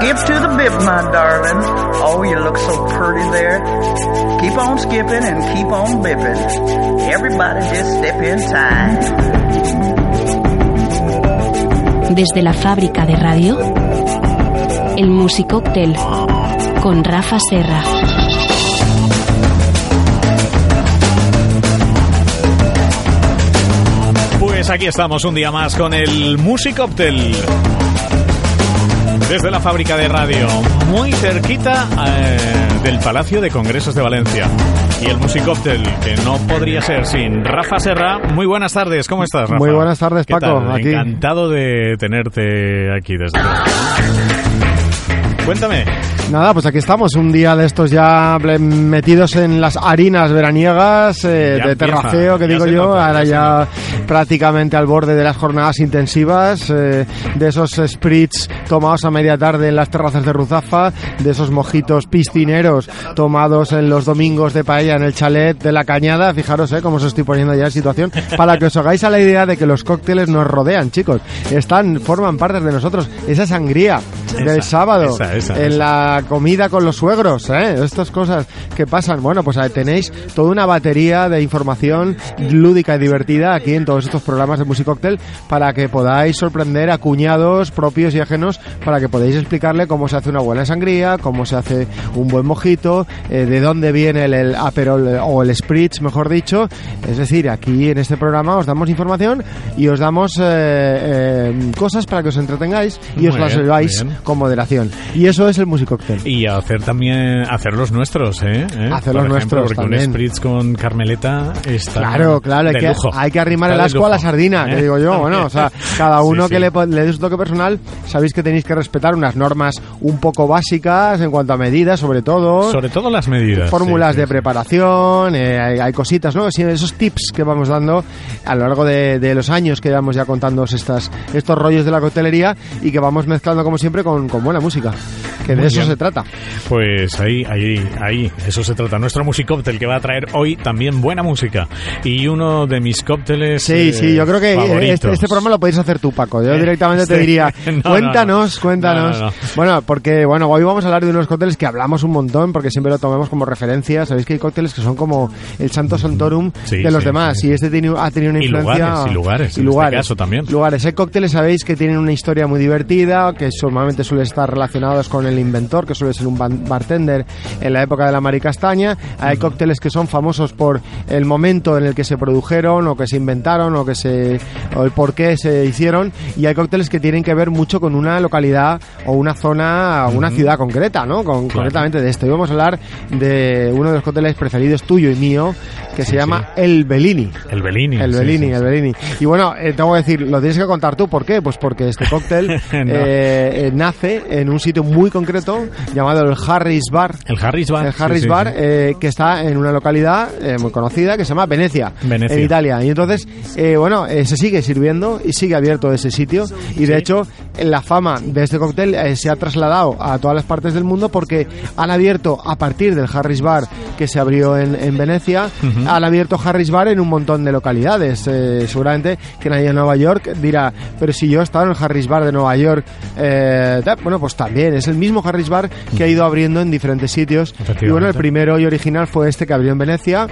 Skip to the bip, my darling. Oh, you look so pretty there. Keep on skipping and keep on bipping. Everybody just step inside. Desde la fábrica de radio, el Musicóctel con Rafa Serra. Pues aquí estamos un día más con el Musicóctel. Desde la fábrica de radio, muy cerquita eh, del Palacio de Congresos de Valencia. Y el Musicóctel, que no podría ser sin Rafa Serra. Muy buenas tardes, ¿cómo estás, Rafa? Muy buenas tardes, ¿Qué Paco, aquí. Encantado de tenerte aquí desde Cuéntame. Nada, pues aquí estamos, un día de estos ya metidos en las harinas veraniegas eh, de terraceo, que digo yo, nota, ahora ya ya prácticamente al borde de las jornadas intensivas, eh, de esos spritz tomados a media tarde en las terrazas de Ruzafa, de esos mojitos piscineros tomados en los domingos de paella en el chalet de la Cañada, fijaros eh, cómo os estoy poniendo ya en situación, para que os hagáis a la idea de que los cócteles nos rodean, chicos, están, forman parte de nosotros, esa sangría del Esa, sábado, esa, esa, en la comida con los suegros, ¿eh? Estas cosas que pasan. Bueno, pues ahí tenéis toda una batería de información lúdica y divertida aquí en todos estos programas de Musicóctel para que podáis sorprender a cuñados propios y ajenos para que podáis explicarle cómo se hace una buena sangría, cómo se hace un buen mojito, eh, de dónde viene el, el aperol eh, o el spritz, mejor dicho. Es decir, aquí en este programa os damos información y os damos eh, eh, cosas para que os entretengáis y os las lleváis. Con moderación. Y eso es el Musicóctel. Y hacer también, hacer los nuestros, ¿eh? ¿Eh? Hacer los nuestros porque también. un Spritz con Carmeleta está Claro, claro, hay de que, lujo. hay que arrimar Está el asco a la sardina, ¿eh? que digo yo. Bueno, o sea, cada uno Sí, que sí. le, po- le dé su toque personal, sabéis que tenéis que respetar unas normas un poco básicas en cuanto a medidas, sobre todo. Sobre todo las medidas. Fórmulas sí, de preparación, eh, hay, hay cositas, ¿no? Esos tips que vamos dando a lo largo de, de los años que vamos ya contándoos estas, estos rollos de la coctelería y que vamos mezclando como siempre con, con buena música. Que de Muy eso bien. se trata. Pues ahí, ahí, ahí, eso se trata. Nuestro musicóctel que va a traer hoy también buena música. Y uno de mis cócteles. Sí, eh, sí, yo creo que favoritos. este, este programa lo podéis hacer tú, Paco. Yo Eh, directamente te diría, No, no, cuéntanos, no. cuéntanos. No, no, no. Bueno, porque bueno, hoy vamos a hablar de unos cócteles que hablamos un montón, porque siempre lo tomamos como referencia. Sabéis que hay cócteles que son como el santo santorum Sí, de los sí, demás, sí. y este tiene- ha tenido una Y influencia. lugares, y lugares, en este caso también. Lugares. Hay cócteles, sabéis, que tienen una historia muy divertida, que normalmente suele estar relacionados con el inventor, que suele ser un bartender en la época de la maricastaña. Hay cócteles que son famosos por el momento en el que se produjeron, o que se inventaron, o que se o el por qué se hicieron. Y hay cócteles que tienen que ver mucho con una localidad o una zona, o una ciudad concreta, ¿no? Con, Concretamente de esto. Y vamos a hablar de uno de los cócteles preferidos tuyo y mío, que se Sí, llama El Bellini. El Bellini. El sí, Bellini, sí, el sí. Bellini. Y bueno, eh, tengo que decir, lo tienes que contar tú. ¿Por qué? Pues porque este cóctel No. eh, eh, nace en un sitio muy concreto llamado el Harris Bar. El Harris Bar. El sí, Harris sí, Bar, sí. eh, que está en una localidad eh, muy conocida que se llama Venecia, Venecia. en Italia. Y entonces, eh, bueno, eh, se sigue sirviendo y sigue abierto ese sitio. Y de hecho, la fama de este cóctel eh, se ha trasladado a todas las partes del mundo porque han abierto, a partir del Harris Bar que se abrió en, en Venecia, han abierto Harris Bar en un montón de localidades. Eh, seguramente que nadie en Nueva York dirá, pero si yo he estado en el Harris Bar de Nueva York, eh, bueno, pues también es el mismo Harris Bar que ha ido abriendo en diferentes sitios. Y bueno, el primero y original fue este que abrió en Venecia.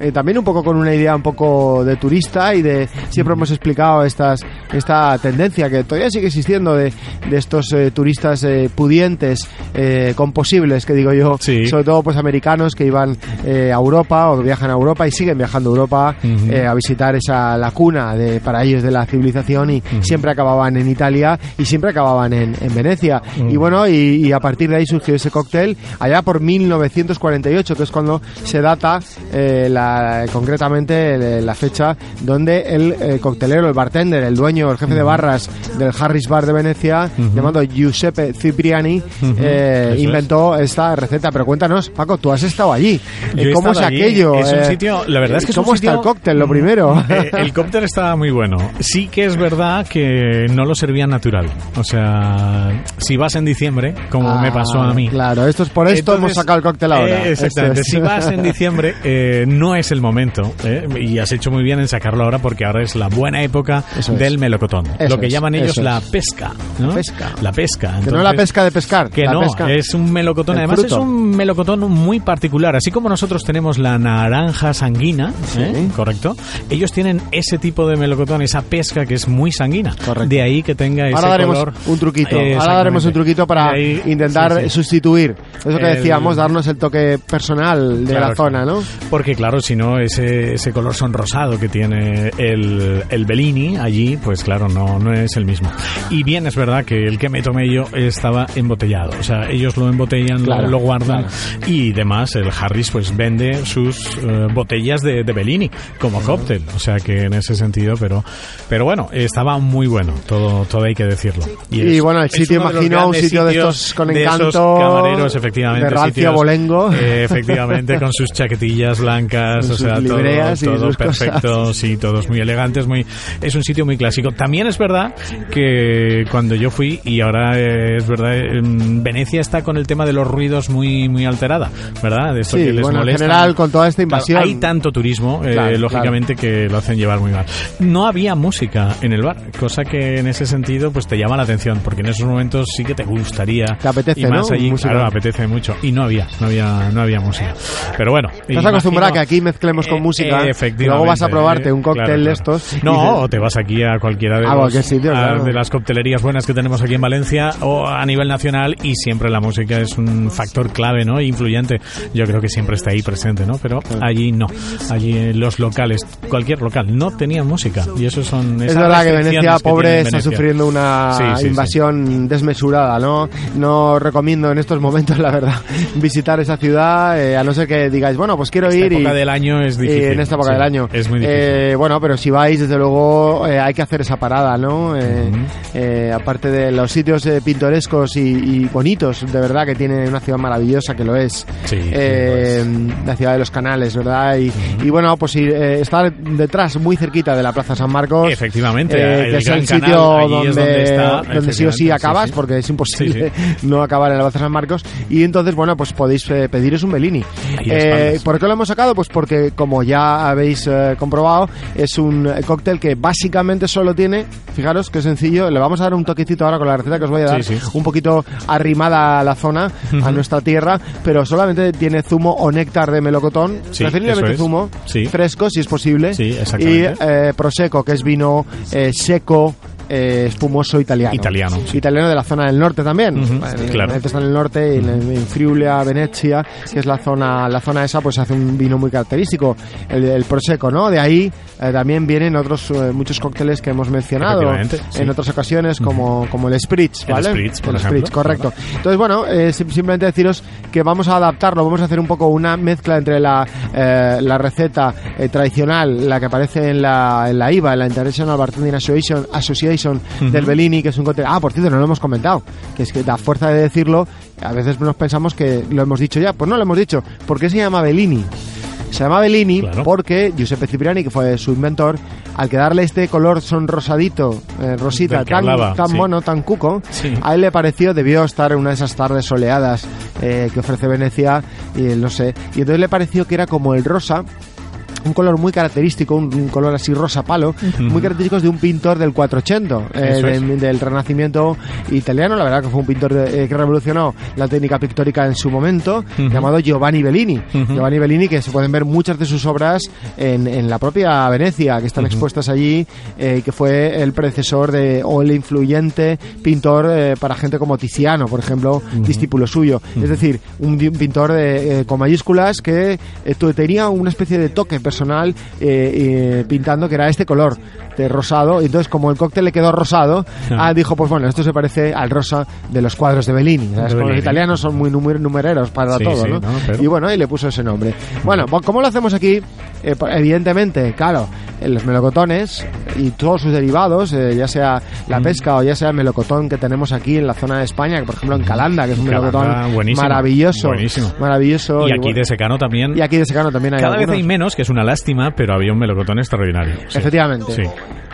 Eh, también un poco con una idea un poco de turista y de siempre hemos explicado estas esta tendencia que todavía sigue existiendo de, de estos eh, turistas eh, pudientes eh, con posibles que digo yo Sí. sobre todo pues americanos que iban eh, a Europa o viajan a Europa y siguen viajando a Europa eh, a visitar esa la cuna de para ellos de la civilización y siempre acababan en Italia y siempre acababan en, en Venecia. Y bueno y, y a partir de ahí surgió ese cóctel allá por 1948 que es cuando se data eh, la, concretamente el- la fecha donde el eh, coctelero el bartender el dueño el jefe de barras del Harris Bar de Venecia llamado Giuseppe Cipriani eh, Eso es. inventó esta receta pero cuéntanos Paco tú has estado allí Yo Eh, ¿cómo es allí. aquello? Es un Eh, sitio, la verdad es que es un ¿Cómo está sitio- el cóctel, lo primero? Eh, el cóctel estaba muy bueno. Sí que es verdad que no lo servían natural. O sea, si vas en diciembre, como me pasó a mí. Claro, esto es por esto Entonces, hemos sacado el cóctel ahora. eh, exactamente. Esto es. Si vas en diciembre, eh, no es el momento, ¿eh? y has hecho muy bien en sacarlo ahora porque ahora es la buena época Eso es. del melocotón. Eso lo que es, llaman ellos es. la pesca. ¿no? La pesca. La pesca. que no es la Entonces- pesca de pescar. que la no, pesca. es un melocotón. El Además, fruto. es un melocotón muy particular. Así como nosotros tenemos la naranja sanguina, ¿eh? correcto, ellos tienen ese tipo de melocotón, esa pesca que es muy sanguina. Correcto. De ahí que tenga ese Ahora daremos color. un truquito. Ahora daremos un truquito para ahí- intentar sí, sí. sustituir eso que El- decíamos, darnos el toque personal de Claro, la zona, ¿no? Porque claro, si no, ese, ese color sonrosado que tiene el, el Bellini allí, pues claro, no, no es el mismo. Y bien, es verdad que el que me tomé yo estaba embotellado. O sea, ellos lo embotellan, lo- Claro, lo, guardan claro. y demás. El Harris pues vende sus eh, botellas de, de Bellini como cóctel. O sea que en ese sentido, pero, pero bueno, estaba muy bueno, todo, todo hay que decirlo. Y, es- bueno, el sitio, imagino, un sitio de estos con de esos encanto. camareros, efectivamente. De rancio sitios, abolengo. eh, efectivamente, con sus chaquetillas blancas, O sea, todo, y todo sus perfecto, cosas. sí, todos muy elegantes, muy, es un sitio muy clásico. También es verdad que cuando yo fui, y ahora es verdad, en Venecia está con el tema de los ruidos muy, muy alterada, ¿verdad? De esto Sí, que les bueno, en general, con toda esta Claro, invasión. hay tanto turismo, eh, Claro, lógicamente, que lo hacen llevar muy mal. No había música en el bar, cosa que en ese sentido pues te llama la atención, porque en esos momentos sí que te gustaría. Te apetece, y más ¿no? allí, Música. claro, apetece mucho. Y no había, no había, no había música. Pero bueno. Estás acostumbrado a que aquí mezclemos con eh, música. eh, y luego vas a probarte un cóctel claro, de estos. No, o te vas aquí a cualquiera de, los- sitio, a- claro. de las coctelerías buenas que tenemos aquí en Valencia o a nivel nacional y siempre la música es un factor clave, ¿no? Influyente. Yo creo que siempre está ahí presente, ¿no? Pero allí no. Allí eh, los locales, cualquier local, no tenían música. Y eso son Es verdad que Venecia, que pobre, tiene está sufriendo una Sí, sí, sí. invasión desmesurada, ¿no? No recomiendo en estos momentos, la verdad, visitar esa ciudad, eh, a no ser que digáis, bueno, pues quiero Esta ir y... del año es y difícil. en esta época sí, del año. Es muy difícil. Eh, bueno, pero si vais, desde luego, eh, hay que hacer esa parada, ¿no? Eh, eh, aparte de los sitios eh, pintorescos y, y bonitos, de verdad, que tiene una ciudad maravillosa, que lo es. Sí, Eh, la ciudad de los canales, ¿verdad? Y, y bueno, pues eh, estar detrás, muy cerquita de la Plaza San Marcos. Efectivamente, eh, que es el canal, sitio donde, es donde está, donde sí o sí acabas, sí, porque es imposible no acabar en la Plaza San Marcos. Y entonces, bueno, pues podéis eh, pediros un Bellini. Eh. ¿Por qué lo hemos sacado? Pues porque, como ya habéis eh, comprobado, es un cóctel que básicamente solo tiene, fijaros qué sencillo, le vamos a dar un toquecito ahora con la receta que os voy a dar, Sí, sí. un poquito arrimada a la zona, a nuestra tierra, pero solamente tiene zumo o néctar de melocotón, Sí, preferiblemente es. zumo, fresco si es posible, Sí, y eh, prosecco, que es vino eh, seco, eh, espumoso italiano. Italiano, sí. Italiano de la zona del norte también. Ujú, Bueno, claro. Venecia está en el norte en, en Friulia, Venecia, que es la zona, la zona esa, pues hace un vino muy característico, el, el prosecco, ¿no? De ahí eh, también vienen otros eh, muchos cócteles que hemos mencionado sí. en otras ocasiones, como, como el Spritz, El ¿vale? Spritz, por el ejemplo, Spritz, correcto. Entonces, bueno, eh, sim- simplemente deciros que vamos a adaptarlo, vamos a hacer un poco una mezcla entre la, eh, la receta tradicional, la que aparece en la, en la IVA, en la International Bartending Association, Association del Bellini, que es un cóctel... Ah, por cierto, no lo hemos comentado, que es que da fuerza de decirlo, a veces nos pensamos que lo hemos dicho ya, pues no lo hemos dicho. ¿Por qué se llama Bellini? Se llama Bellini Claro. porque Giuseppe Cipriani, que fue su inventor, al que darle este color sonrosadito, eh, rosita, tan, hablaba, tan sí. mono, tan cuco, Sí. a él le pareció, debió estar en una de esas tardes soleadas eh, que ofrece Venecia, y no sé, y entonces le pareció que era como el rosa, un color muy característico, un, un color así rosa palo, muy característico de un pintor del 480, eh, de- del Renacimiento italiano, la verdad que fue un pintor de- eh, que revolucionó la técnica pictórica en su momento, llamado Giovanni Bellini. Giovanni Bellini, que se pueden ver muchas de sus obras en, en la propia Venecia, que están expuestas allí, eh, que fue el predecesor de, o el influyente pintor eh, para gente como Tiziano, por ejemplo, discípulo suyo. Es decir, un, un pintor de, eh, con mayúsculas que eh, tenía una especie de toque personal eh, eh, pintando que era este color de rosado y entonces como el cóctel le quedó rosado ah, dijo pues bueno esto se parece al rosa de los cuadros de Bellini los italianos son muy numer- numereros para Sí, todo sí, ¿no? no, pero- y bueno y le puso ese nombre bueno pues, ¿cómo lo hacemos aquí? Eh, pues, evidentemente claro en los melocotones y todos sus derivados eh, ya sea la pesca o ya sea el melocotón que tenemos aquí en la zona de España que por ejemplo en Calanda que es un Calanda, melocotón buenísimo, maravilloso buenísimo. maravilloso Y aquí bueno, de secano también. y aquí de secano también hay Cada vez hay menos, que es una lástima, pero había un melocotón extraordinario. sí. Efectivamente. Sí.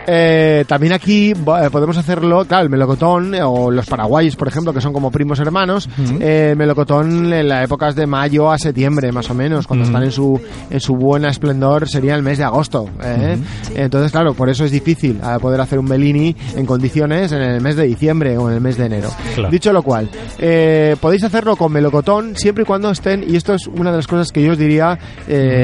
Eh, también aquí eh, podemos hacerlo, claro, el melocotón eh, o los paraguayos, por ejemplo, que son como primos hermanos, eh, melocotón en las épocas de mayo a septiembre, más o menos, cuando están en su en su buena esplendor, sería el mes de agosto. ¿eh? Entonces, claro, por eso es difícil eh, poder hacer un Bellini en condiciones en el mes de diciembre o en el mes de enero. Claro. Dicho lo cual, podéis hacerlo con melocotón siempre y cuando estén, y esto es una de las cosas que yo os diría,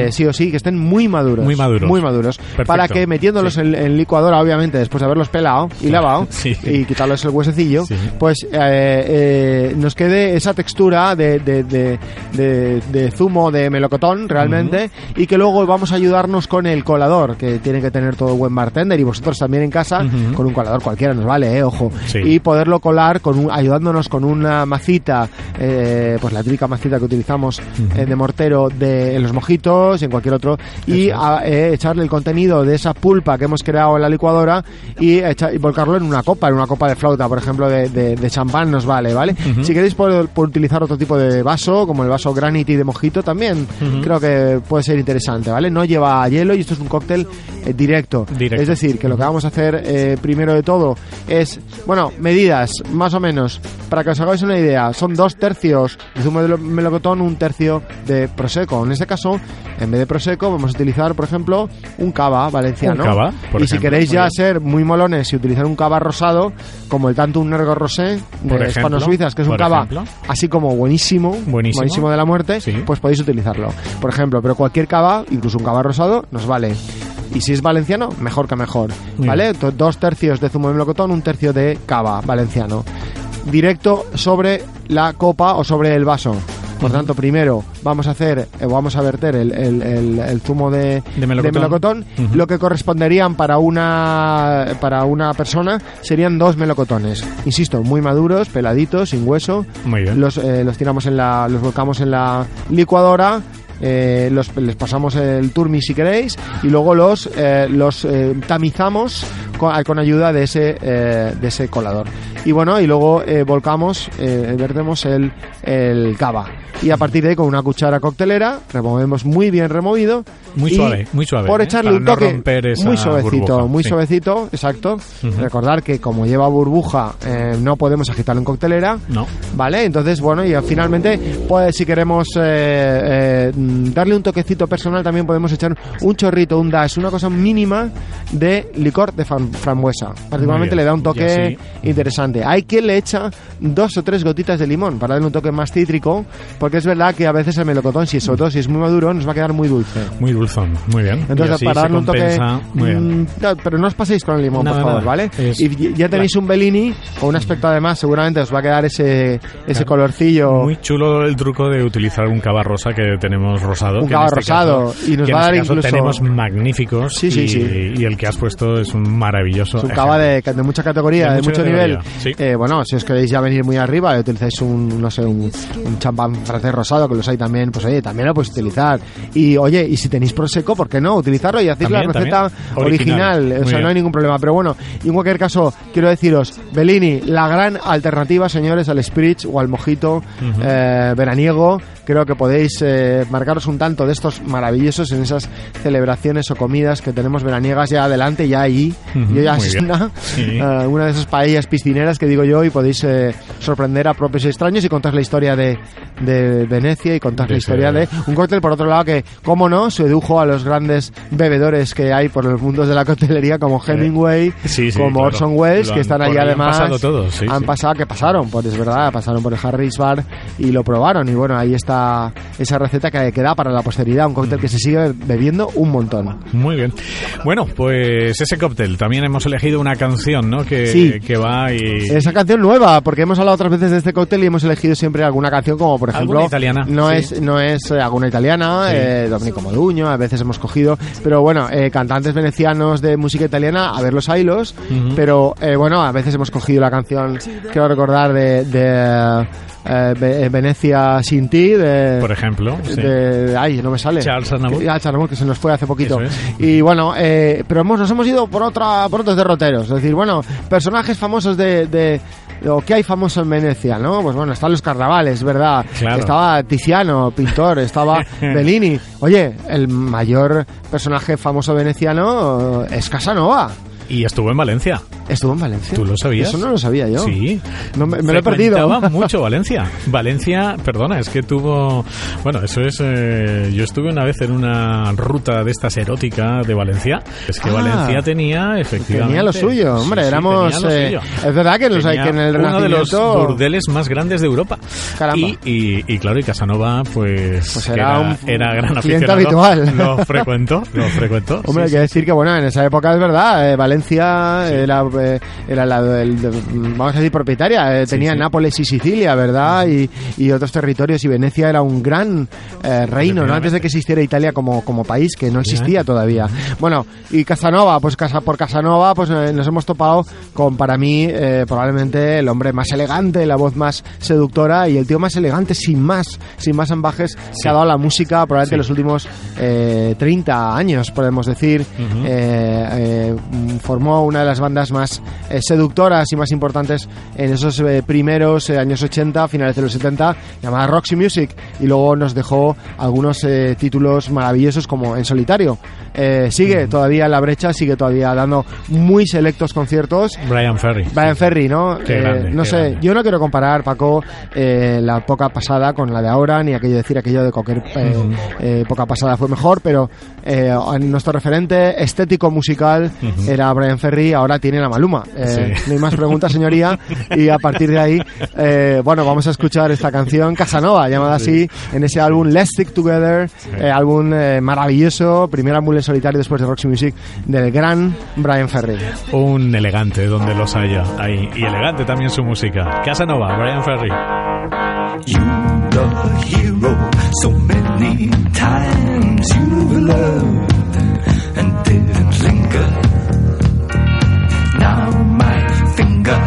sí o sí, que estén muy maduros. Muy maduros. Muy maduros. Perfecto. Para que metiéndolos Sí. en, en licuadora, obviamente, después de haberlos pelado y lavado, Sí. y quitarles el huesecillo, Sí. pues eh, eh, nos quede esa textura de, de, de, de- zumo de melocotón realmente y que luego vamos a ayudarnos con el colador que tiene que tener todo buen bartender y vosotros también en casa Ujú. con un colador cualquiera nos vale, eh, ojo Sí. y poderlo colar con un- ayudándonos con una macita eh, pues la típica macita que utilizamos eh, de mortero de, en los mojitos y en cualquier otro y a- eh, echarle el contenido de esa pulpa que hemos creado en la licuadora y, echa- y volcarlo en una copa, en una copa de flauta, por ejemplo, de, de- de champán nos vale, ¿vale? Si queréis por, por utilizar otro tipo de vaso, como el vaso Granity de mojito, también creo que puede ser interesante, ¿vale? No lleva hielo y esto es un cóctel eh, directo. Directo. Es decir, que lo que vamos a hacer eh, primero de todo es, bueno, medidas, más o menos, para que os hagáis una idea, son dos tercios de zumo de lo- melocotón, un tercio de prosecco. En este caso, en vez de prosecco, vamos a utilizar, por ejemplo, un cava valenciano. Un cava, por y si ejemplo, queréis muy ya ser muy molones y utilizar un cava rosado, como el tanto un Nergo Rosé de ejemplo, Hispano Suizas, que es un cava ejemplo. así como buenísimo, Buenísimo. de la muerte, Sí. pues podéis utilizarlo. Por ejemplo, pero cualquier cava, incluso un cava rosado, nos vale. Y si es valenciano, mejor que mejor. ¿Vale? Do- Dos tercios de zumo de melocotón, un tercio de cava valenciano. Directo sobre la copa o sobre el vaso. Por tanto, primero vamos a hacer, eh, vamos a verter el, el- el- el zumo de, De melocotón. Lo que corresponderían para una para una persona serían dos melocotones. Insisto, muy maduros, peladitos, sin hueso. Muy bien. Los, eh, los tiramos en la, los volcamos en la licuadora. Eh, los, les pasamos el turmi si queréis y luego los eh, los eh, tamizamos con, con ayuda de ese eh, de ese colador y bueno y luego volcamos vertemos el, el cava y a partir de ahí con una cuchara coctelera removemos muy bien removido Muy y suave, muy suave, por echarle un toque muy suavecito burbuja, muy sí. suavecito exacto recordar que como lleva burbuja no podemos agitarlo en coctelera No. ¿Vale? Entonces, bueno, y finalmente, pues si queremos darle un toquecito personal, también podemos echar un chorrito, un dash, una cosa mínima de licor de frambuesa. Particularmente le da un toque interesante. Hay quien le echa dos o tres gotitas de limón para darle un toque más cítrico, porque es verdad que a veces el melocotón, si sobre todo si es muy maduro, nos va a quedar muy dulce. Muy dulzón, muy bien. Entonces, para darle un toque. mm, no, pero no os paséis con el limón, por favor. ¿vale? Es- y ya tenéis un Bellini con un aspecto además, seguramente os va a quedar ese, ese colorcillo. Muy chulo el truco de utilizar un cava rosa que tenemos rosado. Un cava este rosado, caso- y nos va a dar este incluso- tenemos magníficos. Sí, sí, y, sí. y el que has puesto es un maravilloso. Es un cava de, de mucha categoría, De mucho categoría, nivel. Eh, bueno, si os queréis ya venir muy arriba, utilizáis un, no sé, un, un champán francés rosado, que los hay también, pues oye, también lo podéis utilizar. Y oye, y si tenéis prosecco, ¿por qué no? Utilizarlo y hacéis la receta también. original. Original. O sea, no hay ningún problema. Pero bueno, y en cualquier caso, quiero deciros, Bellini, la gran alternativa, señores, al Spritz o al mojito eh, veraniego. Creo que podéis eh, marcaros un tanto de estos maravillosos en esas celebraciones o comidas que tenemos veraniegas ya adelante, ya Yo bien. una, Sí. eh, una de esas paellas piscineras que digo yo y podéis eh, sorprender a propios y extraños y contar la historia de, de Venecia y contar De la historia de un cóctel por otro lado que, cómo no, sedujo a los grandes bebedores que hay por los mundos de la coctelería como Hemingway, Sí, sí, como claro. Orson Welles, Lo que han- están allí ahí han además. pasado todos, sí, han pasado, que pasaron, pues es verdad, pasaron por el Harris Bar y lo probaron. Y bueno, ahí está esa receta que queda para la posteridad, un cóctel que se sigue bebiendo un montón. Muy bien. Bueno, pues ese cóctel. También hemos elegido una canción, ¿no? Que, Sí. que va y... Esa canción nueva, porque hemos hablado otras veces de este cóctel y hemos elegido siempre alguna canción como por ejemplo Alguna italiana, no sí. es no es eh, alguna italiana, Sí. eh, Domenico Moduño, a veces hemos cogido, pero bueno, eh, cantantes venecianos de música italiana, a ver los hilos, Ujú. pero eh, bueno, a veces hemos cogido la canción, quiero recordar de, de Ve- Venecia sin ti, de Por ejemplo. sí. de- ay, no me sale. Charles Aznavour. Que- ah, Charles Aznavour, que se nos fue hace poquito. Es. Y bueno, eh, pero hemos, nos hemos ido por otra, por otros derroteros. Es decir, bueno, personajes famosos de, de lo que hay famoso en Venecia, ¿no? Pues bueno, están los carnavales, ¿verdad? Claro. Estaba Tiziano, pintor, estaba Bellini. Oye, el mayor personaje famoso veneciano es Casanova. Y estuvo en Valencia. ¿Estuvo en Valencia? ¿Tú lo sabías? Eso no lo sabía yo. Sí. No, me, me lo he perdido. Mucho Valencia. Valencia, perdona, es que tuvo... Bueno, eso es... eh, yo estuve una vez en una ruta de estas erótica de Valencia. Es que Ah. Valencia tenía, efectivamente... Tenía lo suyo, hombre, Sí, sí, éramos... tenía lo eh, suyo. es verdad que, los hay Tenía que en el uno de los burdeles más grandes de Europa. Caramba. Y, y, y claro, y Casanova, pues, Pues que era era, un era gran aficionado. habitual. Lo frecuentó, lo frecuentó. Hombre, hay sí, que sí. decir que bueno, en esa época es verdad, eh, Valencia era, eh, era la, el- vamos a decir propietaria, eh, tenía sí. Nápoles y Sicilia, ¿verdad? Y, y otros territorios y Venecia era un gran eh, reino, ¿no? Antes de que existiera Italia como, como país, que no existía todavía. Bueno, y Casanova, pues casa, por Casanova, pues eh, nos hemos topado con para mí eh, probablemente el hombre más elegante, la voz más seductora y el tío más elegante sin más, sin más ambajes que ha dado la música probablemente los últimos eh, 30 años, podemos decir. Eh, eh, mm, formó una de las bandas más eh, seductoras y más importantes en esos eh, primeros eh, años 80, finales de los 70, llamada Roxy Music, y luego nos dejó algunos títulos maravillosos como En Solitario. Eh, sigue todavía en la brecha, sigue todavía dando muy selectos conciertos. Brian Ferry. Brian Ferry, ¿no? Qué Eh, grande, no qué sé, grande. yo no quiero comparar, Paco, eh, la época pasada con la de ahora, ni aquello de decir aquello de cualquier eh, Ujú. eh, época pasada fue mejor, pero eh, nuestro referente estético musical era Brian Ferry, ahora tiene la Maluma. Eh, Sí. No hay más preguntas, señoría, y a partir de ahí, eh, bueno, vamos a escuchar esta canción Casanova, llamada así, en ese álbum Let's Stick Together, eh, álbum eh, maravilloso, primer álbum en solitario después de Roxy Music, del gran Brian Ferry. Un elegante donde los haya ahí. Y elegante también su música. Casanova, Brian Ferry. You the hero so many times you loved and didn't linger. Now my finger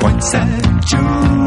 points at you.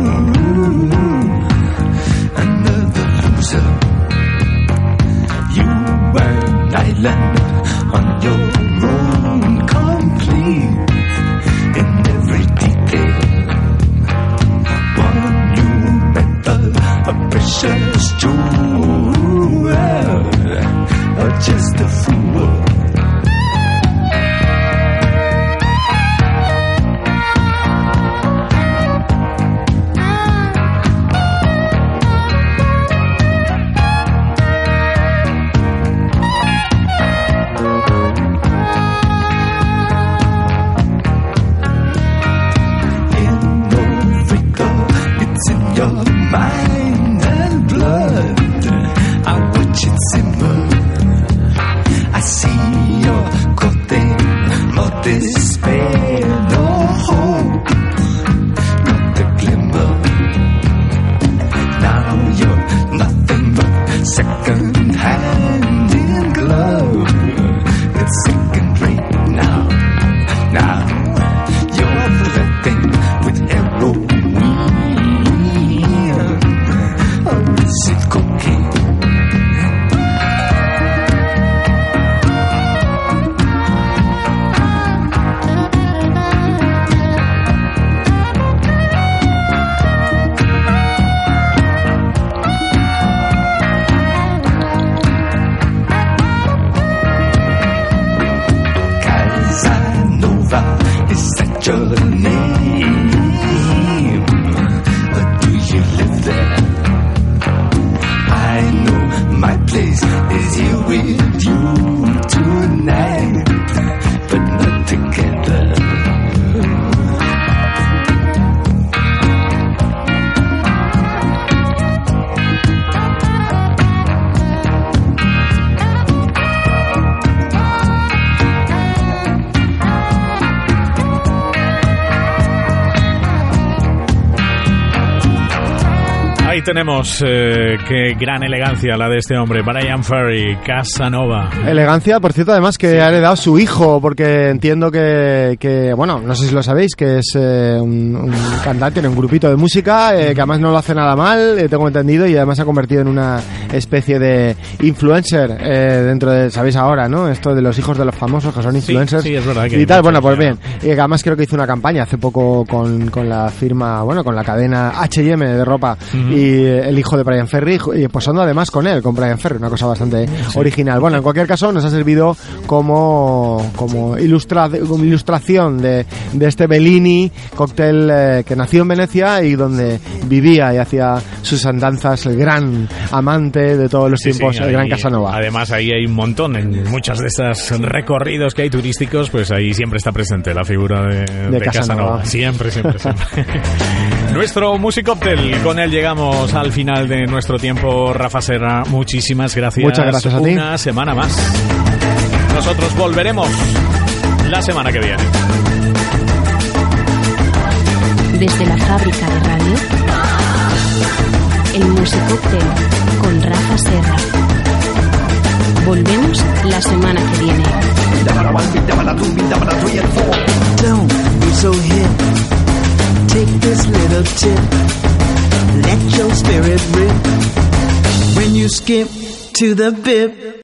Tenemos eh, qué gran elegancia la de este hombre, Brian Ferry, Casanova. Elegancia, por cierto, además que ha heredado su hijo, porque entiendo que, que, bueno, no sé si lo sabéis, que es eh, un, un cantante, tiene un grupito de música, eh, que además no lo hace nada mal, eh, tengo entendido, y además se ha convertido en una especie de influencer eh, dentro de, sabéis ahora, ¿no? Esto de los hijos de los famosos que son influencers sí, es verdad que y tal. Bueno, pues bien. Y además creo que hizo una campaña hace poco con, con la firma, bueno, con la cadena H&M de ropa y el hijo de Brian Ferry y posando además con él, con Brian Ferry, una cosa bastante original. Bueno, en cualquier caso nos ha servido como, como, ilustra, como ilustración de, de este Bellini cóctel eh, que nació en Venecia y donde vivía y hacía sus andanzas el gran amante de todos los Sí, sí, tiempos, el ahí- gran Casanova. Además, ahí hay un montón, en muchos de estos recorridos que hay turísticos, pues ahí siempre está presente la figura de, de Casanova. Casanova. Siempre, siempre, siempre. nuestro Musicóctel, con él llegamos al final de nuestro tiempo. Rafa Serra, muchísimas gracias. Muchas gracias a ti. Una semana más. Nosotros volveremos la semana que viene. Desde la fábrica de radio, el Musicóctel con Rafa Serra. Volvemos la semana que viene. Don't be so hip. Take this little tip. Let your spirit rip. When you skip to the bip.